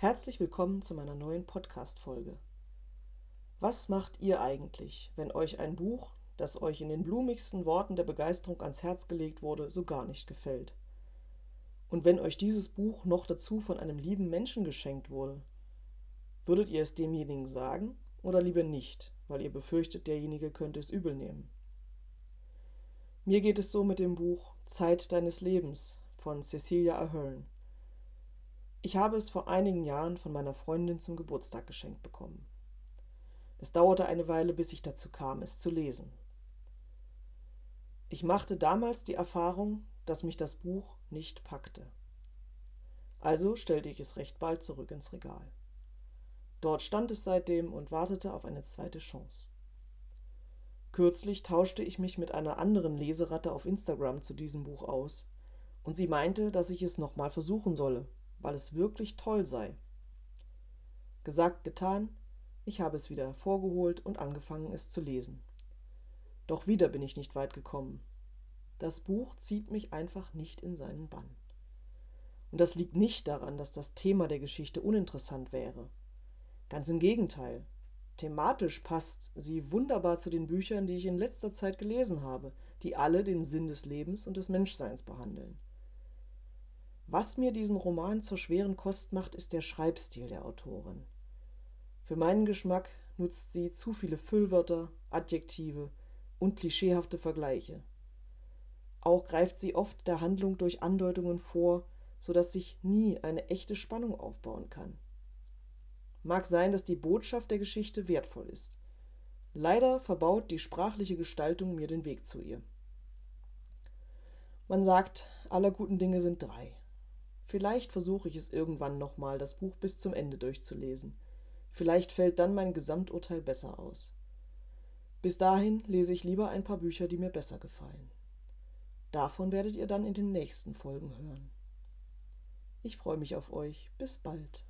Herzlich willkommen zu meiner neuen Podcast-Folge. Was macht ihr eigentlich, wenn euch ein Buch, das euch in den blumigsten Worten der Begeisterung ans Herz gelegt wurde, so gar nicht gefällt? Und wenn euch dieses Buch noch dazu von einem lieben Menschen geschenkt wurde, würdet ihr es demjenigen sagen oder lieber nicht, weil ihr befürchtet, derjenige könnte es übel nehmen? Mir geht es so mit dem Buch Zeit deines Lebens von Cecilia Ahern. Ich habe es vor einigen Jahren von meiner Freundin zum Geburtstag geschenkt bekommen. Es dauerte eine Weile, bis ich dazu kam, es zu lesen. Ich machte damals die Erfahrung, dass mich das Buch nicht packte. Also stellte ich es recht bald zurück ins Regal. Dort stand es seitdem und wartete auf eine zweite Chance. Kürzlich tauschte ich mich mit einer anderen Leseratte auf Instagram zu diesem Buch aus, und sie meinte, dass ich es nochmal versuchen solle, weil es wirklich toll sei. Gesagt, getan, ich habe es wieder hervorgeholt und angefangen, es zu lesen. Doch wieder bin ich nicht weit gekommen. Das Buch zieht mich einfach nicht in seinen Bann. Und das liegt nicht daran, dass das Thema der Geschichte uninteressant wäre. Ganz im Gegenteil. Thematisch passt sie wunderbar zu den Büchern, die ich in letzter Zeit gelesen habe, die alle den Sinn des Lebens und des Menschseins behandeln. Was mir diesen Roman zur schweren Kost macht, ist der Schreibstil der Autorin. Für meinen Geschmack nutzt sie zu viele Füllwörter, Adjektive und klischeehafte Vergleiche. Auch greift sie oft der Handlung durch Andeutungen vor, so dass sich nie eine echte Spannung aufbauen kann. Mag sein, dass die Botschaft der Geschichte wertvoll ist. Leider verbaut die sprachliche Gestaltung mir den Weg zu ihr. Man sagt, aller guten Dinge sind drei. Vielleicht versuche ich es irgendwann nochmal, das Buch bis zum Ende durchzulesen. Vielleicht fällt dann mein Gesamturteil besser aus. Bis dahin lese ich lieber ein paar Bücher, die mir besser gefallen. Davon werdet ihr dann in den nächsten Folgen hören. Ich freue mich auf euch. Bis bald.